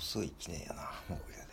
遅い1年やな。もう